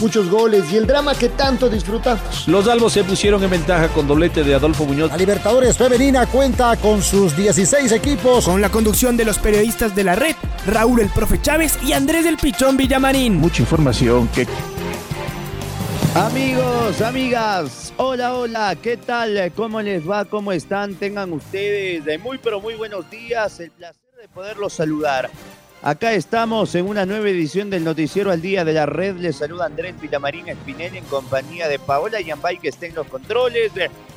muchos goles y el drama que tanto disfrutamos. Los albos se pusieron en ventaja con doblete de Adolfo Muñoz. La Libertadores Femenina cuenta con sus 16 equipos. Con la conducción de los periodistas de la red, Raúl el Profe Chávez y Andrés del Pichón Villamarín. Mucha información que... Amigos, amigas, hola, hola, ¿qué tal? ¿Cómo les va? ¿Cómo están? Tengan ustedes de muy, pero muy buenos días. El placer de poderlos saludar. Acá estamos en una nueva edición del Noticiero al Día de la Red. Les saluda Andrés Villamarín Espinel en compañía de Paola Yambay que estén los controles.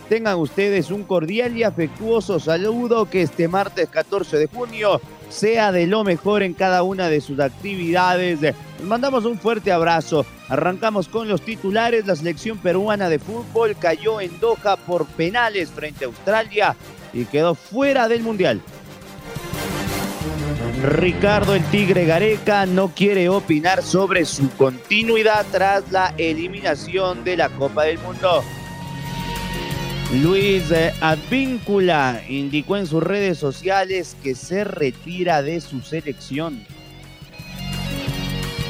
Tengan ustedes un cordial y afectuoso saludo que este martes 14 de junio sea de lo mejor en cada una de sus actividades. Les mandamos un fuerte abrazo. Arrancamos con los titulares. La selección peruana de fútbol cayó en Doha por penales frente a Australia y quedó fuera del Mundial. Ricardo el Tigre Gareca no quiere opinar sobre su continuidad tras la eliminación de la Copa del Mundo. Luis Advíncula indicó en sus redes sociales que se retira de su selección.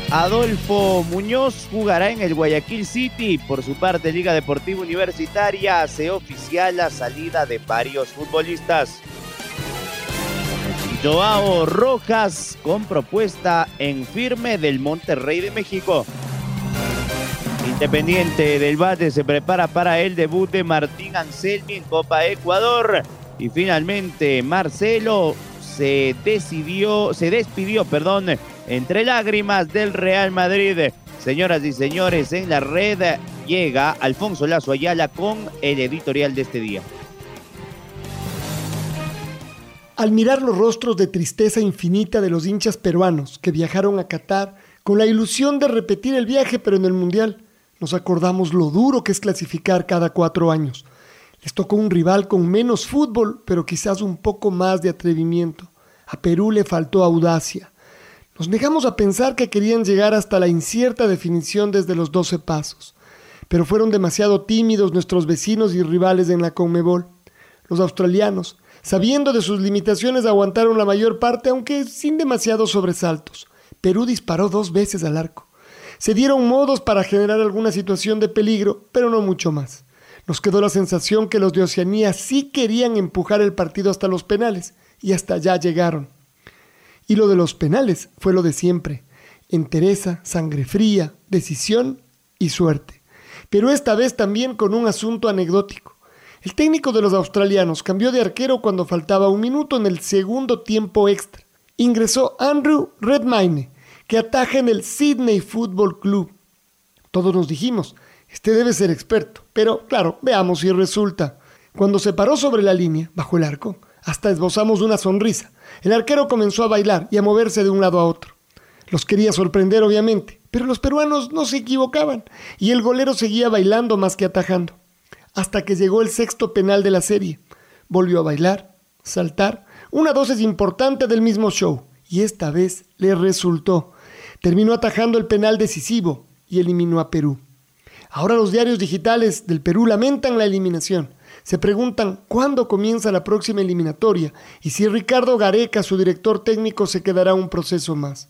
Adolfo Muñoz jugará en el Guayaquil City. Por su parte, Liga Deportiva Universitaria hace oficial la salida de varios futbolistas. Joao Rojas con propuesta en firme del Monterrey de México. Independiente del Bate se prepara para el debut de Martín Anselmi en Copa Ecuador. Y finalmente Marcelo se decidió, se despidió, perdón, entre lágrimas del Real Madrid. Señoras y señores, en la red llega Alfonso Lazo Ayala con el editorial de este día. Al mirar los rostros de tristeza infinita de los hinchas peruanos que viajaron a Qatar con la ilusión de repetir el viaje pero en el Mundial, nos acordamos lo duro que es clasificar cada cuatro años. Les tocó un rival con menos fútbol, pero quizás un poco más de atrevimiento. A Perú le faltó audacia. Nos negamos a pensar que querían llegar hasta la incierta definición desde los doce pasos. Pero fueron demasiado tímidos nuestros vecinos y rivales en la Conmebol. Los australianos, Sabiendo de sus limitaciones, aguantaron la mayor parte, aunque sin demasiados sobresaltos. Perú disparó dos veces al arco. Se dieron modos para generar alguna situación de peligro, pero no mucho más. Nos quedó la sensación que los de Oceanía sí querían empujar el partido hasta los penales, y hasta allá llegaron. Y lo de los penales fue lo de siempre. Entereza, sangre fría, decisión y suerte. Pero esta vez también con un asunto anecdótico. El técnico de los australianos cambió de arquero cuando faltaba un minuto en el segundo tiempo extra. Ingresó Andrew Redmayne, que ataja en el Sydney Football Club. Todos nos dijimos, este debe ser experto, pero claro, veamos si resulta. Cuando se paró sobre la línea, bajo el arco, hasta esbozamos una sonrisa. El arquero comenzó a bailar y a moverse de un lado a otro. Los quería sorprender, obviamente, pero los peruanos no se equivocaban y el golero seguía bailando más que atajando hasta que llegó el sexto penal de la serie. Volvió a bailar, saltar, una dosis importante del mismo show, y esta vez le resultó. Terminó atajando el penal decisivo y eliminó a Perú. Ahora los diarios digitales del Perú lamentan la eliminación. Se preguntan cuándo comienza la próxima eliminatoria y si Ricardo Gareca, su director técnico, se quedará un proceso más.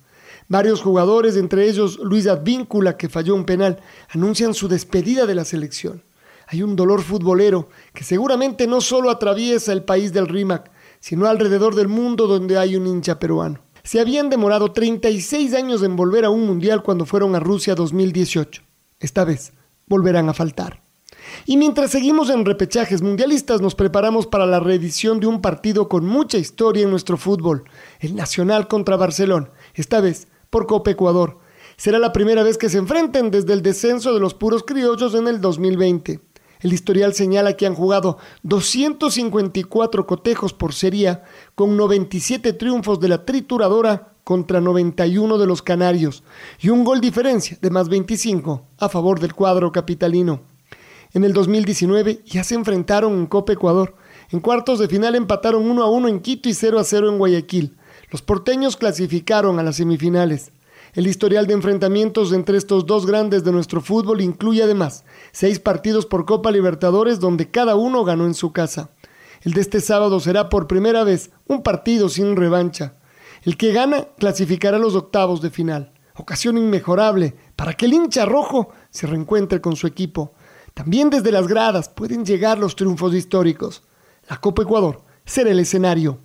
Varios jugadores, entre ellos Luis Advíncula, que falló un penal, anuncian su despedida de la selección hay un dolor futbolero que seguramente no solo atraviesa el país del RIMAC, sino alrededor del mundo donde hay un hincha peruano. Se habían demorado 36 años en volver a un mundial cuando fueron a Rusia 2018. Esta vez volverán a faltar. Y mientras seguimos en repechajes mundialistas, nos preparamos para la reedición de un partido con mucha historia en nuestro fútbol, el Nacional contra Barcelona, esta vez por Copa Ecuador. Será la primera vez que se enfrenten desde el descenso de los puros criollos en el 2020. El historial señala que han jugado 254 cotejos por serie, con 97 triunfos de la trituradora contra 91 de los canarios y un gol diferencia de más 25 a favor del cuadro capitalino. En el 2019 ya se enfrentaron en Copa Ecuador. En cuartos de final empataron 1 a 1 en Quito y 0 a 0 en Guayaquil. Los porteños clasificaron a las semifinales. El historial de enfrentamientos entre estos dos grandes de nuestro fútbol incluye además seis partidos por Copa Libertadores donde cada uno ganó en su casa. El de este sábado será por primera vez un partido sin revancha. El que gana clasificará los octavos de final. Ocasión inmejorable para que el hincha rojo se reencuentre con su equipo. También desde las gradas pueden llegar los triunfos históricos. La Copa Ecuador será el escenario.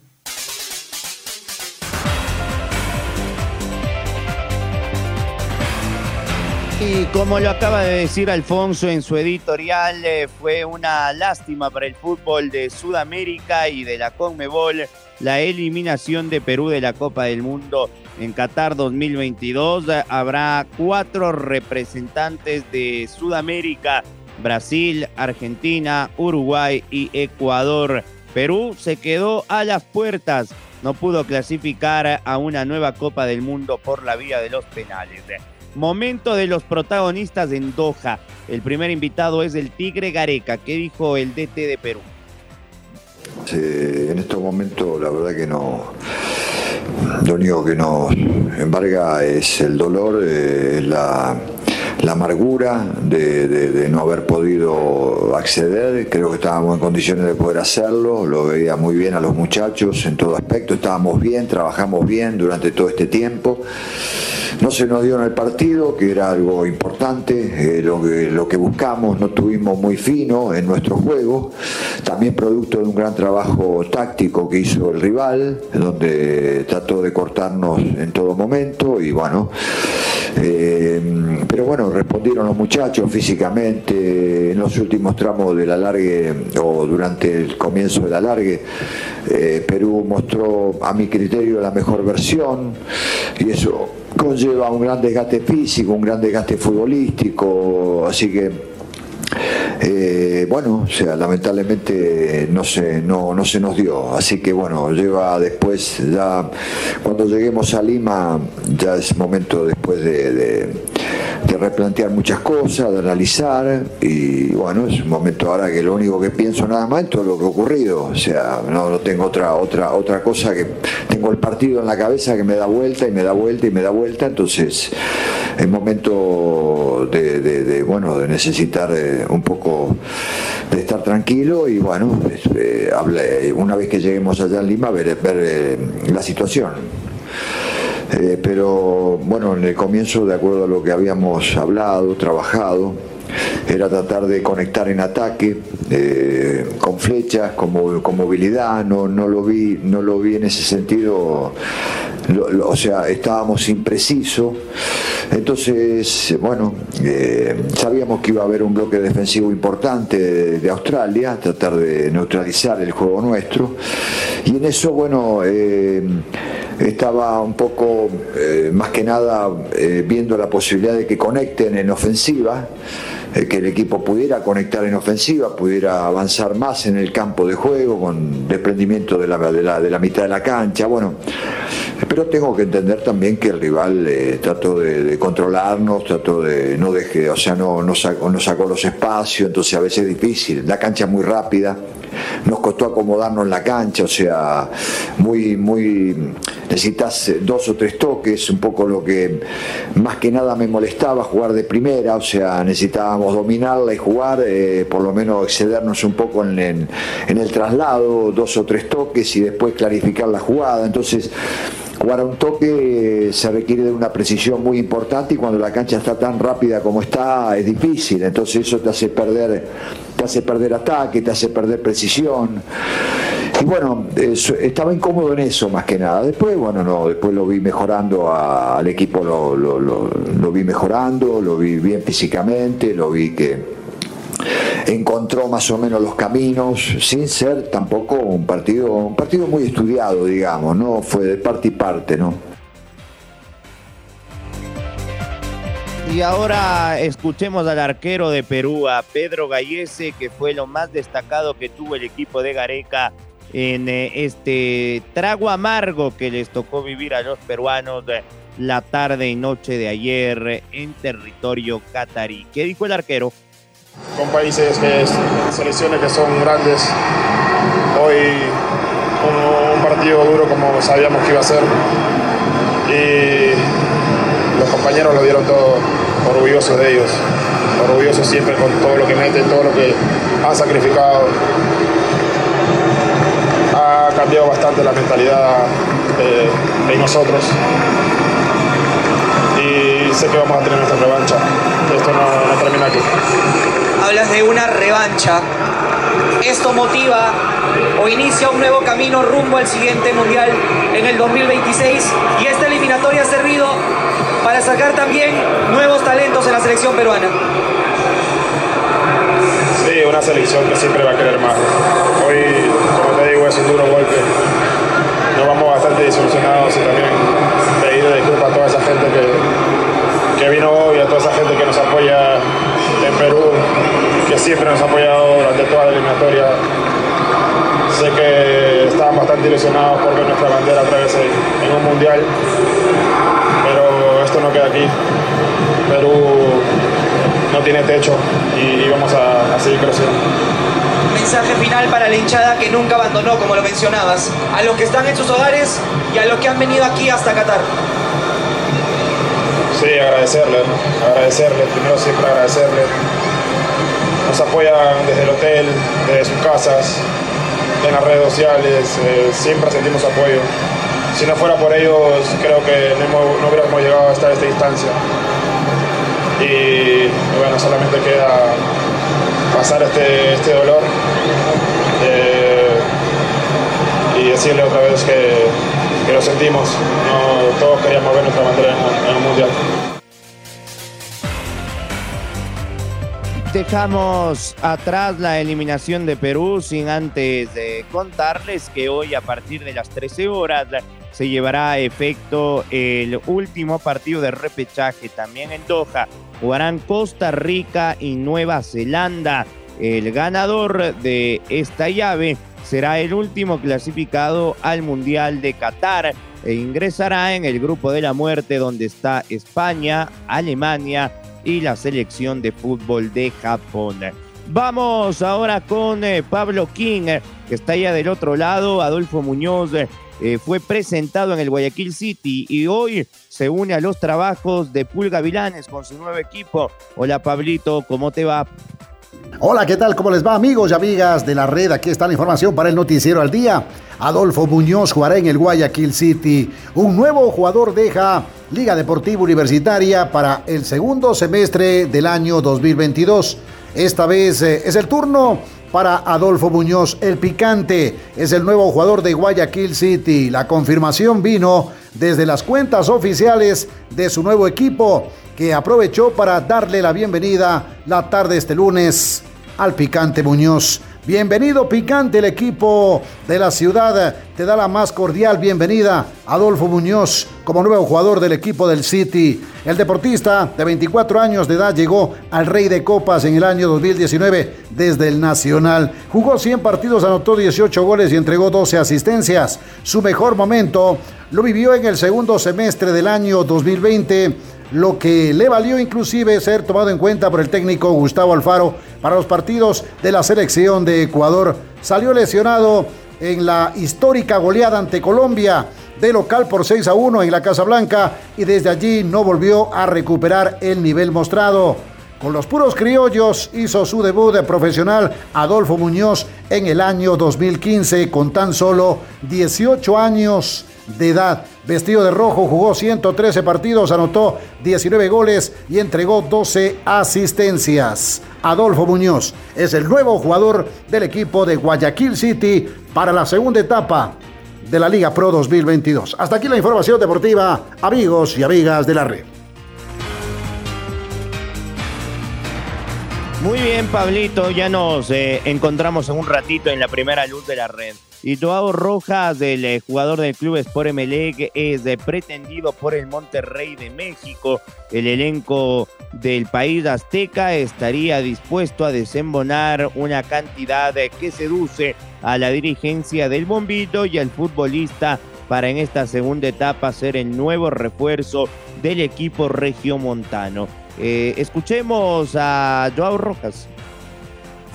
Y como lo acaba de decir Alfonso en su editorial, eh, fue una lástima para el fútbol de Sudamérica y de la Conmebol la eliminación de Perú de la Copa del Mundo en Qatar 2022. Habrá cuatro representantes de Sudamérica, Brasil, Argentina, Uruguay y Ecuador. Perú se quedó a las puertas, no pudo clasificar a una nueva Copa del Mundo por la vía de los penales. Momento de los protagonistas en Doha. El primer invitado es el Tigre Gareca. ¿Qué dijo el DT de Perú? en estos momentos la verdad que no, lo único que nos embarga es el dolor, eh, la, amargura de, no haber podido acceder. Creo que estábamos en condiciones de poder hacerlo, lo veía muy bien a los muchachos en todo aspecto, estábamos bien, trabajamos bien durante todo este tiempo. No se nos dio en el partido, que era algo importante, eh, lo, que, lo que buscamos, no tuvimos muy fino en nuestro juego, también producto de un gran trabajo táctico que hizo el rival, donde trató de cortarnos en todo momento y bueno, eh, pero bueno, respondieron los muchachos físicamente en los últimos tramos del alargue o durante el comienzo del alargue. Eh, Perú mostró a mi criterio la mejor versión y eso conlleva un gran desgaste físico, un gran desgaste futbolístico, así que eh, bueno, o sea, lamentablemente no se, no, no se nos dio. Así que bueno, lleva después, ya cuando lleguemos a Lima, ya es momento después de, replantear muchas cosas, de analizar. Y bueno, es un momento ahora que lo único que pienso nada más es todo lo que ha ocurrido. O sea, no, no tengo otra, otra, otra cosa que tengo el partido en la cabeza que me da vuelta y me da vuelta y me da vuelta. Entonces, es momento de, bueno, de necesitar eh, un poco de estar tranquilo y bueno, eh, una vez que lleguemos allá en Lima, ver, ver eh, la situación. Pero bueno, en el comienzo, de acuerdo a lo que habíamos hablado, trabajado, era tratar de conectar en ataque con flechas, con, con movilidad, no, no, lo vi, no lo vi en ese sentido o sea, estábamos imprecisos. Entonces, bueno, eh, sabíamos que iba a haber un bloque defensivo importante de, Australia, tratar de neutralizar el juego nuestro. Y en eso, bueno, eh, estaba un poco, eh, más que nada, viendo la posibilidad de que conecten en ofensiva que el equipo pudiera conectar en ofensiva, pudiera avanzar más en el campo de juego con desprendimiento de la, de la mitad de la cancha. Bueno, pero tengo que entender también que el rival eh, trató de, controlarnos, trató de no deje, o sea, no, no, sacó, no sacó los espacios, entonces a veces es difícil. La cancha es muy rápida, nos costó acomodarnos en la cancha, o sea, muy, muy, necesitas dos o tres toques, un poco lo que más que nada me molestaba, jugar de primera, o sea, necesitábamos dominarla y jugar, eh, por lo menos excedernos un poco en, en el traslado, dos o tres toques y después clarificar la jugada, entonces Jugar a un toque se requiere de una precisión muy importante y cuando la cancha está tan rápida como está es difícil, entonces eso te hace perder, hace perder ataque, te hace perder precisión. Y bueno, estaba incómodo en eso más que nada. Después, bueno, no, después lo vi mejorando al equipo, lo, lo vi mejorando, lo vi bien físicamente, lo vi que encontró más o menos los caminos, sin ser tampoco un partido, un partido muy estudiado, digamos, ¿no? Fue de parte y parte, ¿no? Y ahora escuchemos al arquero de Perú, a Pedro Gallese, que fue lo más destacado que tuvo el equipo de Gareca en eh, este trago amargo que les tocó vivir a los peruanos la tarde y noche de ayer en territorio catarí. ¿Qué dijo el arquero? con países, que selecciones que son grandes. Hoy un, un partido duro como sabíamos que iba a ser. Y los compañeros lo dieron todo orgullosos de ellos, orgullosos siempre con todo lo que meten, todo lo que han sacrificado. Ha cambiado bastante la mentalidad eh, de nosotros y sé que vamos a tener nuestra revancha. Esto no termina aquí. Hablas de una revancha. Esto motiva o inicia un nuevo camino rumbo al siguiente mundial en el 2026 y esta eliminatoria ha servido para sacar también nuevos talentos en la selección peruana. Sí, una selección que siempre va a querer más. Hoy, como te digo, es un duro golpe. Nos vamos bastante desilusionados y también pedido disculpas a toda esa gente que, que vino hoy, a toda esa gente que nos apoya en Perú, que siempre nos ha apoyado durante toda la eliminatoria. Sé que estaban bastante ilusionados por ver nuestra bandera otra en, un mundial, esto no queda aquí. Perú no tiene techo y, y vamos a, a seguir creciendo. Mensaje final para la hinchada que nunca abandonó, como lo mencionabas, a los que están en sus hogares y a los que han venido aquí hasta Qatar. Sí, agradecerle, agradecerle, primero siempre agradecerle. Nos apoyan desde el hotel, desde sus casas, en las redes sociales, eh, siempre sentimos apoyo. Si no fuera por ellos, creo que no, hubiéramos llegado hasta esta instancia. Y bueno, solamente queda pasar este, este dolor eh, y decirle otra vez que, lo sentimos. Todos queríamos ver nuestra bandera en, en un mundial. Dejamos atrás la eliminación de Perú sin antes de contarles que hoy a partir de las 13 horas se llevará a efecto el último partido de repechaje también en Doha. Jugarán Costa Rica y Nueva Zelanda. El ganador de esta llave será el último clasificado al Mundial de Qatar e ingresará en el grupo de la muerte donde está España, Alemania y la selección de fútbol de Japón. Vamos ahora con eh, Pablo King, eh, que está allá del otro lado. Adolfo Muñoz eh, fue presentado en el Guayaquil City y hoy se une a los trabajos de Pulga Vilanes con su nuevo equipo. Hola Pablito, ¿cómo te va? Hola, ¿qué tal? ¿Cómo les va, amigos y amigas de la red? Aquí está la información para el Noticiero al Día. Adolfo Muñoz jugará en el Guayaquil City. Un nuevo jugador deja Liga Deportiva Universitaria para el segundo semestre del año 2022. Esta vez eh, es el turno para Adolfo Muñoz, el picante. Es el nuevo jugador de Guayaquil City. La confirmación vino desde las cuentas oficiales de su nuevo equipo, que aprovechó para darle la bienvenida la tarde este lunes al Picante Muñoz. Bienvenido Picante, el equipo de la ciudad te da la más cordial bienvenida. Adolfo Muñoz como nuevo jugador del equipo del City. El deportista de 24 años de edad llegó al Rey de Copas en el año 2019 desde el Nacional. Jugó 100 partidos, anotó 18 goles y entregó 12 asistencias. Su mejor momento lo vivió en el segundo semestre del año 2020 lo que le valió inclusive ser tomado en cuenta por el técnico Gustavo Alfaro para los partidos de la selección de Ecuador. Salió lesionado en la histórica goleada ante Colombia de local por 6 a 1 en la Casa Blanca y desde allí no volvió a recuperar el nivel mostrado. Con los puros criollos hizo su debut de profesional Adolfo Muñoz en el año 2015 con tan solo 18 años de edad. Vestido de rojo, jugó 113 partidos, anotó 19 goles y entregó 12 asistencias. Adolfo Muñoz es el nuevo jugador del equipo de Guayaquil City para la segunda etapa de la Liga Pro 2022. Hasta aquí la información deportiva, amigos y amigas de la red. Muy bien, Pablito, ya nos eh, encontramos en un ratito en la primera luz de la red. Y Joao Rojas, el eh, jugador del club Sport Emelec, es eh, pretendido por el Monterrey de México. El elenco del país azteca estaría dispuesto a desembonar una cantidad que seduce a la dirigencia del Bombito y al futbolista para en esta segunda etapa ser el nuevo refuerzo del equipo regiomontano. Eh, escuchemos a Joao Rojas.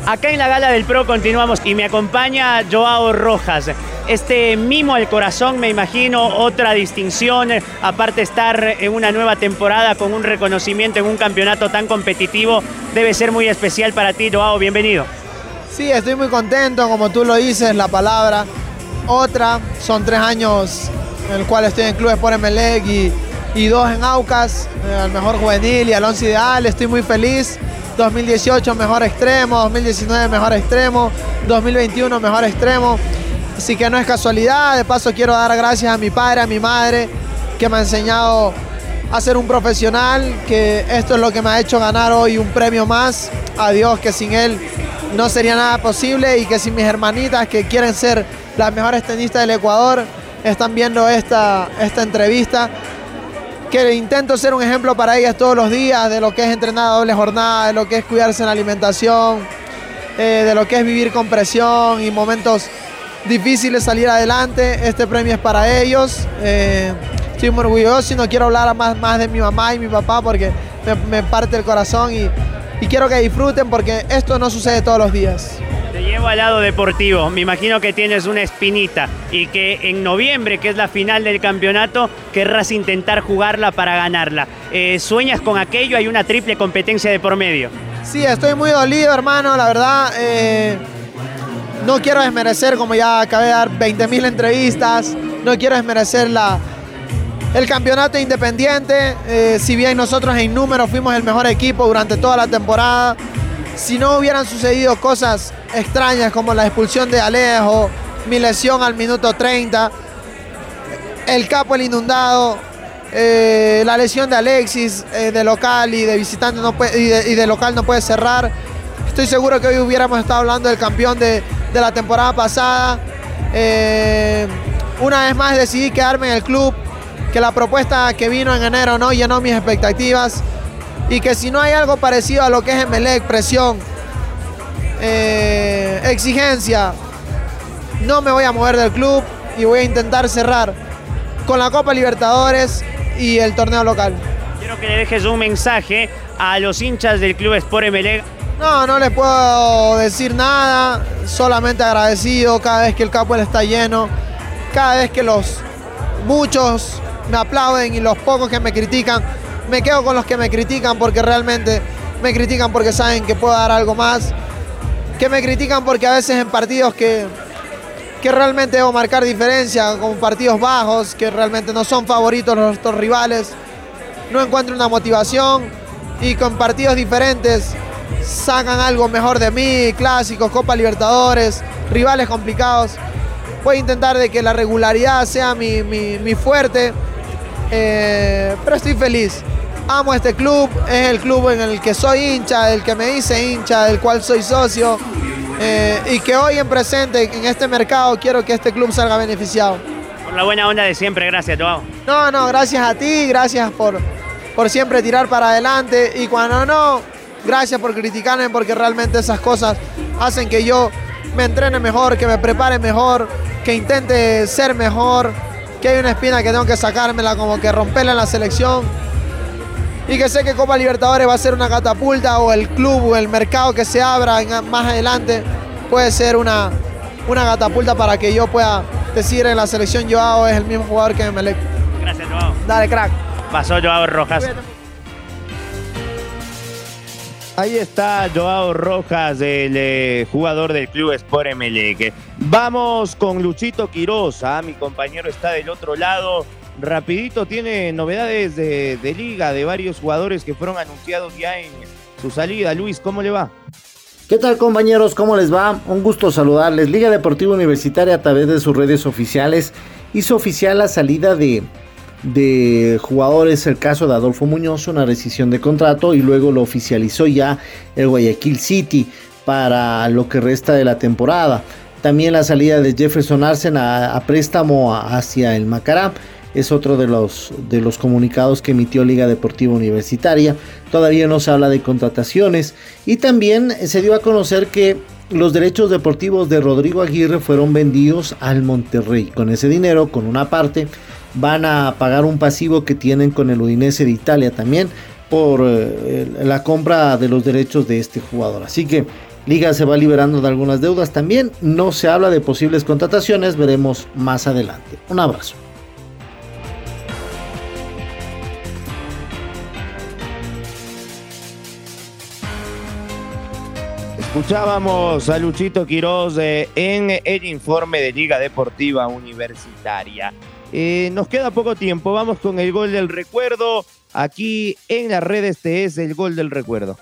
Acá en la gala del Pro continuamos y me acompaña Joao Rojas. Este mimo al corazón, me imagino, otra distinción, aparte estar en una nueva temporada con un reconocimiento en un campeonato tan competitivo, debe ser muy especial para ti, Joao, bienvenido. Sí, estoy muy contento, como tú lo dices, la palabra. Otra, son tres años en el cual estoy en Clubes por Emelec y, y dos en Aucas, eh, al mejor juvenil y al once ideal, estoy muy feliz. 2018 mejor extremo, 2019 mejor extremo, 2021 mejor extremo. Así que no es casualidad, de paso quiero dar gracias a mi padre, a mi madre, que me ha enseñado a ser un profesional, que esto es lo que me ha hecho ganar hoy un premio más. A Dios que sin él no sería nada posible y que sin mis hermanitas que quieren ser las mejores tenistas del Ecuador están viendo esta, esta entrevista que intento ser un ejemplo para ellas todos los días de lo que es entrenar a doble jornada, de lo que es cuidarse en la alimentación, eh, de lo que es vivir con presión y momentos difíciles salir adelante. Este premio es para ellos. Eh, estoy muy orgulloso y no quiero hablar más, más de mi mamá y mi papá porque me, parte el corazón y, y quiero que disfruten porque esto no sucede todos los días. Llevo al lado deportivo. Me imagino que tienes una espinita y que en noviembre, que es la final del campeonato, querrás intentar jugarla para ganarla. Eh, ¿Sueñas con aquello? Hay una triple competencia de por medio. Sí, estoy muy dolido, hermano. La verdad, eh, no quiero desmerecer, como ya acabé de dar 20.000 entrevistas, no quiero desmerecer la, el campeonato independiente. Eh, si bien nosotros en número fuimos el mejor equipo durante toda la temporada, si no hubieran sucedido cosas extrañas como la expulsión de Alejo, mi lesión al minuto 30, el capo el inundado, eh, la lesión de Alexis eh, de local y de visitante no puede, y, de, local no puede cerrar. Estoy seguro que hoy hubiéramos estado hablando del campeón de, la temporada pasada. Eh, una vez más decidí quedarme en el club, que la propuesta que vino en enero no llenó mis expectativas y que si no hay algo parecido a lo que es Emelec, presión, eh, exigencia, no me voy a mover del club y voy a intentar cerrar con la Copa Libertadores y el torneo local. Quiero que le dejes un mensaje a los hinchas del Club Sport Emelec. No, no les puedo decir nada, solamente agradecido cada vez que el campo está lleno, cada vez que los muchos me aplauden y los pocos que me critican me quedo con los que me critican porque realmente me critican porque saben que puedo dar algo más, que me critican porque a veces en partidos que, que realmente debo marcar diferencia, como partidos bajos, que realmente no son favoritos nuestros rivales, no encuentro una motivación y con partidos diferentes sacan algo mejor de mí, clásicos, Copa Libertadores, rivales complicados. Voy a intentar de que la regularidad sea mi, fuerte, eh, pero estoy feliz amo este club, es el club en el que soy hincha, del que me dice hincha, del cual soy socio. Eh, y que hoy en presente, en este mercado, quiero que este club salga beneficiado. Por la buena onda de siempre, gracias, Joao. No, no, gracias a ti, gracias por, por siempre tirar para adelante. Y cuando no, gracias por criticarme, porque realmente esas cosas hacen que yo me entrene mejor, que me prepare mejor, que intente ser mejor, que hay una espina que tengo que sacármela, como que romperla en la selección y que sé que Copa Libertadores va a ser una catapulta o el club o el mercado que se abra más adelante puede ser una, una catapulta para que yo pueda decir en la selección Joao es el mismo jugador que Melec. Gracias, Joao. Dale, crack. Pasó Joao Rojas. Ahí está Joao Rojas, el eh, jugador del Club Sport Emelec. Vamos con Luchito Quiroz. Ah, mi compañero está del otro lado rapidito tiene novedades de, liga de varios jugadores que fueron anunciados ya en su salida. Luis, ¿cómo le va? ¿Qué tal compañeros? ¿Cómo les va? Un gusto saludarles. Liga Deportiva Universitaria a través de sus redes oficiales hizo oficial la salida de, de jugadores, el caso de Adolfo Muñoz, una rescisión de contrato y luego lo oficializó ya el Guayaquil City para lo que resta de la temporada. También la salida de Jefferson Arsen a, a préstamo hacia el Macará es otro de los, de los comunicados que emitió Liga Deportiva Universitaria. Todavía no se habla de contrataciones y también se dio a conocer que los derechos deportivos de Rodrigo Aguirre fueron vendidos al Monterrey. Con ese dinero, con una parte, van a pagar un pasivo que tienen con el Udinese de Italia también por eh, la compra de los derechos de este jugador. Así que Liga se va liberando de algunas deudas también. No se habla de posibles contrataciones, veremos más adelante. Un abrazo. Escuchábamos a Luchito Quiroz eh, en el informe de Liga Deportiva Universitaria. Eh, nos queda poco tiempo, vamos con el gol del recuerdo. Aquí en la red este es el gol del recuerdo.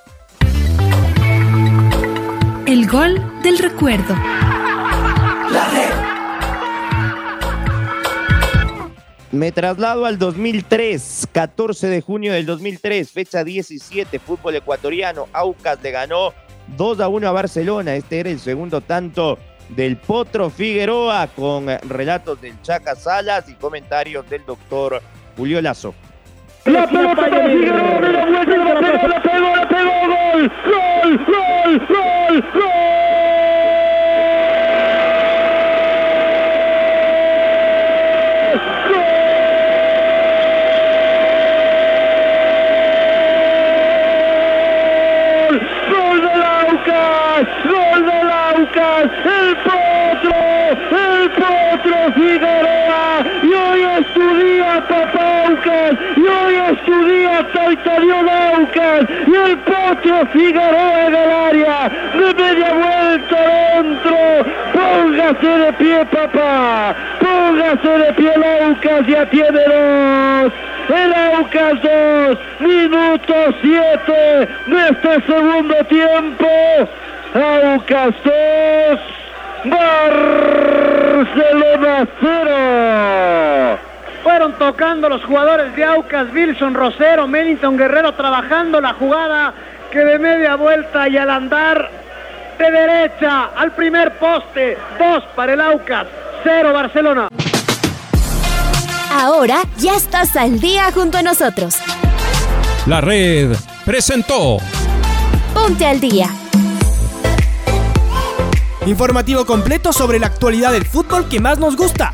El gol del recuerdo. La red. Me traslado al 2003, 14 de junio del 2003, fecha 17, fútbol ecuatoriano. Aucas le ganó 2 a 1 a Barcelona. Este era el segundo tanto del Potro Figueroa con relatos del Chaca Salas y comentarios del doctor Julio Lazo. La pelota para Figueroa, la vuelta, la pegó, la pegó, gol, gol, gol, gol, gol. Aucas, y hoy es tu día, Taitarión Aucas, y el potro Figueroa en el área, de media vuelta dentro, póngase de pie, papá, póngase de pie el Aucas, ya tiene dos. El Aucas 2, minuto 7 de este segundo tiempo. Aucas 2, Barcelona 0. Fueron tocando los jugadores de Aucas, Wilson Rosero, Mennington Guerrero trabajando la jugada que de media vuelta y al andar de derecha al primer poste, dos para el Aucas, cero Barcelona. Ahora ya estás al día junto a nosotros. La red presentó Ponte al día. Informativo completo sobre la actualidad del fútbol que más nos gusta,